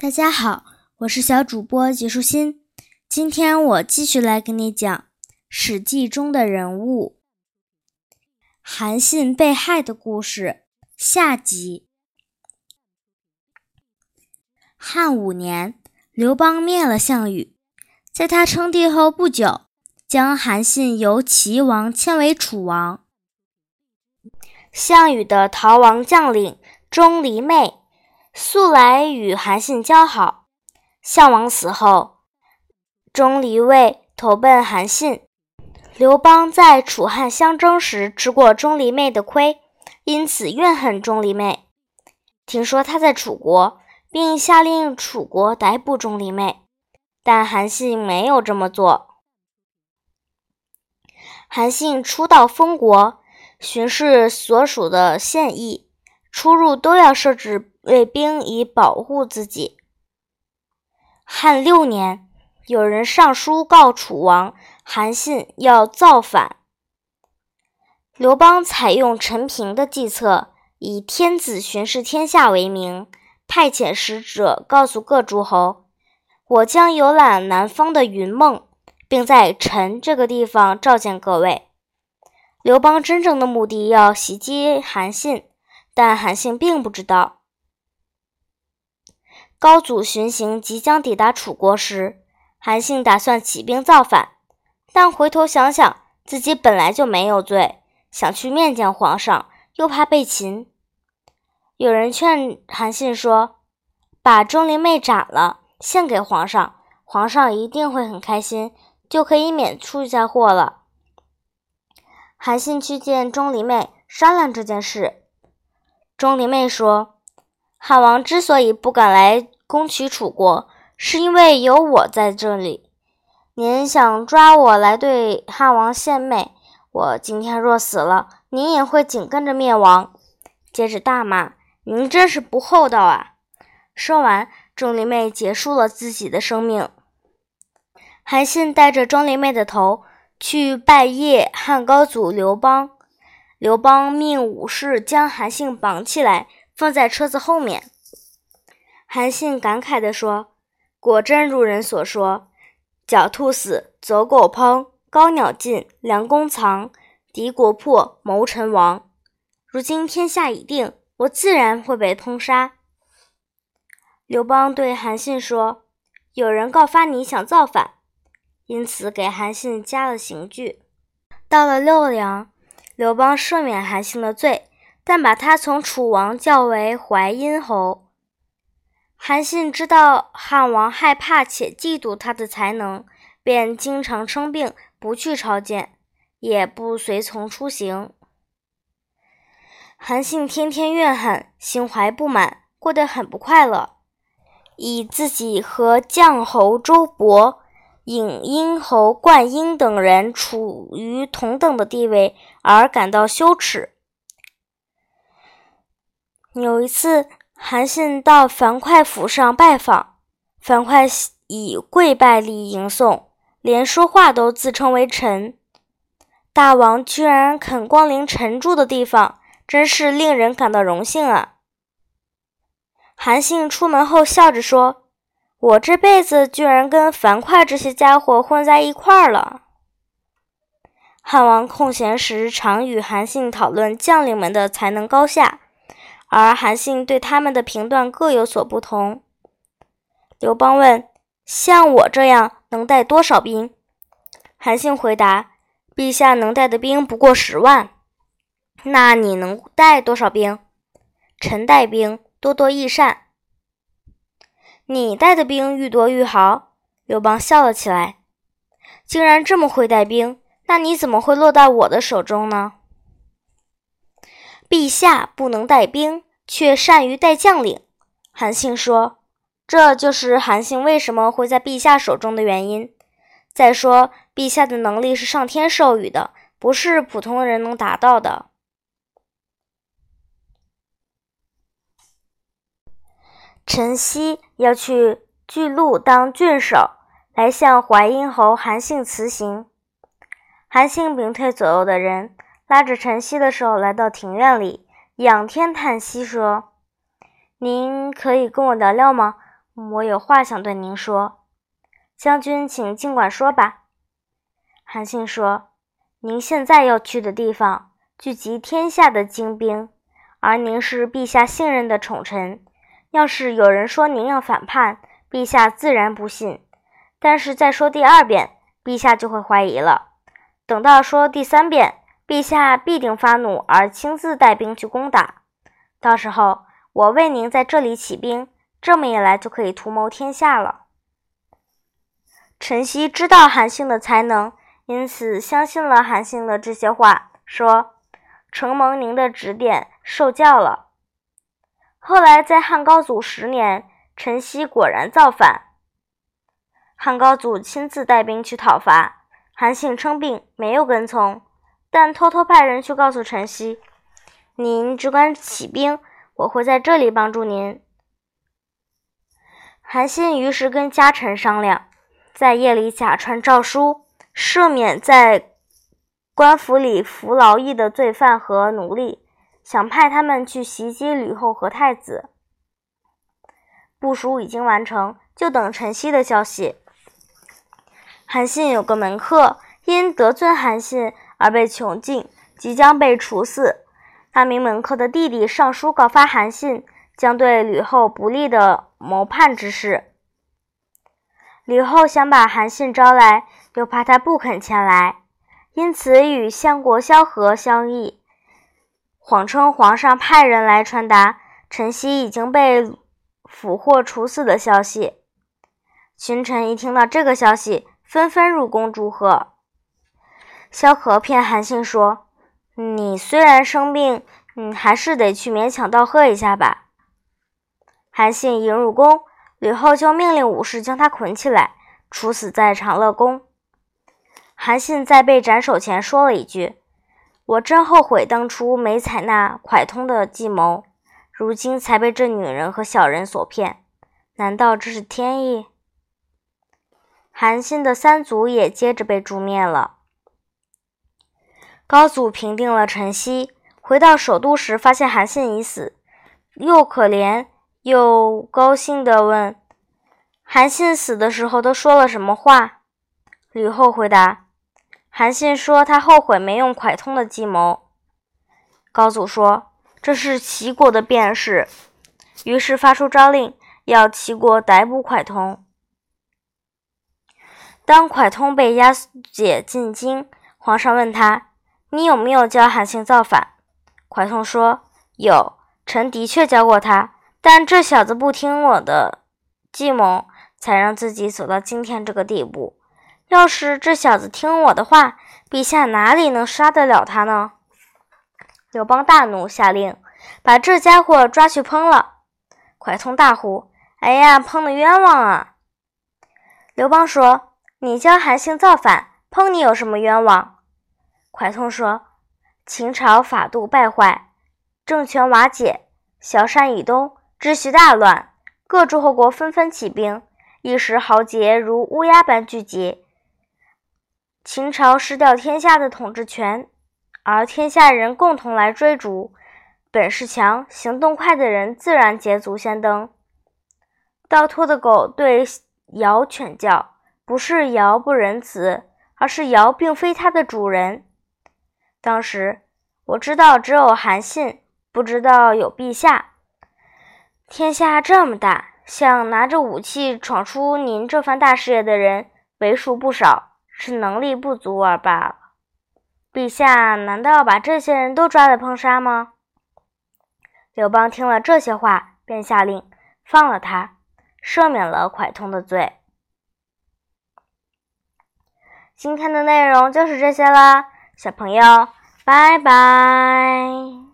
大家好，我是小主播结束心。今天我继续来给你讲《史记》中的人物韩信被害的故事下集。汉五年，刘邦灭了项羽，在他称帝后不久，将韩信由齐王迁为楚王。项羽的逃亡将领钟离昧。素来与韩信交好，项王死后，钟离昧投奔韩信。刘邦在楚汉相争时吃过钟离昧的亏，因此怨恨钟离昧。听说他在楚国，并下令楚国逮捕钟离昧，但韩信没有这么做。韩信初到封国，巡视所属的县邑，出入都要设置。卫兵以保护自己。汉六年，有人上书告楚王韩信要造反。刘邦采用陈平的计策，以天子巡视天下为名，派遣使者告诉各诸侯：“我将游览南方的云梦，并在陈这个地方召见各位。”刘邦真正的目的要袭击韩信，但韩信并不知道。高祖巡行即将抵达楚国时，韩信打算起兵造反，但回头想想，自己本来就没有罪，想去面见皇上，又怕被擒。有人劝韩信说：“把钟离昧斩了，献给皇上，皇上一定会很开心，就可以免出下祸了。”韩信去见钟离昧商量这件事，钟离昧说。汉王之所以不敢来攻取楚国，是因为有我在这里。您想抓我来对汉王献媚，我今天若死了，您也会紧跟着灭亡。接着大骂：“您真是不厚道啊！”说完，钟离昧结束了自己的生命。韩信带着钟离昧的头去拜谒汉高祖刘邦，刘邦命武士将韩信绑起来。放在车子后面，韩信感慨地说：“果真如人所说，狡兔死，走狗烹；高鸟尽，良弓藏；敌国破，谋臣亡。如今天下已定，我自然会被通杀。”刘邦对韩信说：“有人告发你想造反，因此给韩信加了刑具。”到了六梁，刘邦赦免韩信的罪。但把他从楚王叫为淮阴侯。韩信知道汉王害怕且嫉妒他的才能，便经常生病，不去朝见，也不随从出行。韩信天天怨恨，心怀不满，过得很不快乐，以自己和绛侯周勃、颍阴侯灌婴等人处于同等的地位而感到羞耻。有一次，韩信到樊哙府上拜访，樊哙以跪拜礼迎送，连说话都自称为臣。大王居然肯光临臣住的地方，真是令人感到荣幸啊！韩信出门后笑着说：“我这辈子居然跟樊哙这些家伙混在一块儿了。”汉王空闲时常与韩信讨论将领们的才能高下。而韩信对他们的评断各有所不同。刘邦问：“像我这样能带多少兵？”韩信回答：“陛下能带的兵不过十万。”那你能带多少兵？臣带兵多多益善。你带的兵愈多愈好。刘邦笑了起来：“竟然这么会带兵，那你怎么会落到我的手中呢？”陛下不能带兵，却善于带将领。韩信说：“这就是韩信为什么会在陛下手中的原因。再说，陛下的能力是上天授予的，不是普通人能达到的。”陈豨要去巨鹿当郡守，来向淮阴侯韩信辞行。韩信屏退左右的人。拉着陈曦的手来到庭院里，仰天叹息说：“您可以跟我聊聊吗？我有话想对您说。将军，请尽管说吧。韩信说：“您现在要去的地方，聚集天下的精兵，而您是陛下信任的宠臣。要是有人说您要反叛，陛下自然不信。但是再说第二遍，陛下就会怀疑了。等到说第三遍，陛下必定发怒，而亲自带兵去攻打。到时候，我为您在这里起兵，这么一来就可以图谋天下了。”陈曦知道韩信的才能。因此，相信了韩信的这些话，说：“承蒙您的指点，受教了。”后来，在汉高祖十年，陈豨果然造反，汉高祖亲自带兵去讨伐。韩信称病，没有跟从，但偷偷派人去告诉陈曦：“您只管起兵，我会在这里帮助您。”韩信于是跟家臣商量，在夜里假传诏书。赦免在官府里服劳役的罪犯和奴隶，想派他们去袭击吕后和太子。部署已经完成，就等陈曦的消息。韩信有个门客，因得罪韩信而被囚禁，即将被处死。那名门客的弟弟上书告发韩信将对吕后不利的谋叛之事。吕后想把韩信招来。又怕他不肯前来，因此与相国萧何相议，谎称皇上派人来传达陈曦已经被俘获处死的消息。群臣一听到这个消息，纷纷入宫祝贺。萧何骗韩信说：“你虽然生病，嗯，还是得去勉强道贺一下吧。”韩信一入宫，吕后就命令武士将他捆起来，处死在长乐宫。韩信在被斩首前说了一句：“我真后悔当初没采纳蒯通的计谋，如今才被这女人和小人所骗。难道这是天意？”韩信的三族也接着被诛灭了。高祖平定了陈豨，回到首都时，发现韩信已死，又可怜又高兴地问：“韩信死的时候都说了什么话？”吕后回答。韩信说：“他后悔没用蒯通的计谋。”高祖说：“这是齐国的便事。”于是发出诏令，要齐国逮捕蒯通。当蒯通被押解进京，皇上问他：“你有没有教韩信造反？”蒯通说：“有，臣的确教过他，但这小子不听我的计谋，才让自己走到今天这个地步。”要是这小子听我的话，陛下哪里能杀得了他呢？刘邦大怒，下令把这家伙抓去烹了。蒯通大呼：“哎呀，烹的冤枉啊！”刘邦说：“你教韩信造反，烹你有什么冤枉？”蒯通说：“秦朝法度败坏，政权瓦解，崤山以东秩序大乱，各诸侯国纷纷起兵，一时豪杰如乌鸦般聚集。”秦朝失掉天下的统治权，而天下人共同来追逐。本事强、行动快的人自然捷足先登。倒脱的狗对尧犬叫，不是尧不仁慈，而是尧并非它的主人。当时我知道只有韩信，不知道有陛下。天下这么大，想拿着武器闯出您这番大事业的人，为数不少。是能力不足而罢了。陛下难道要把这些人都抓来烹杀吗？刘邦听了这些话，便下令放了他，赦免了蒯通的罪。今天的内容就是这些啦，小朋友，拜拜。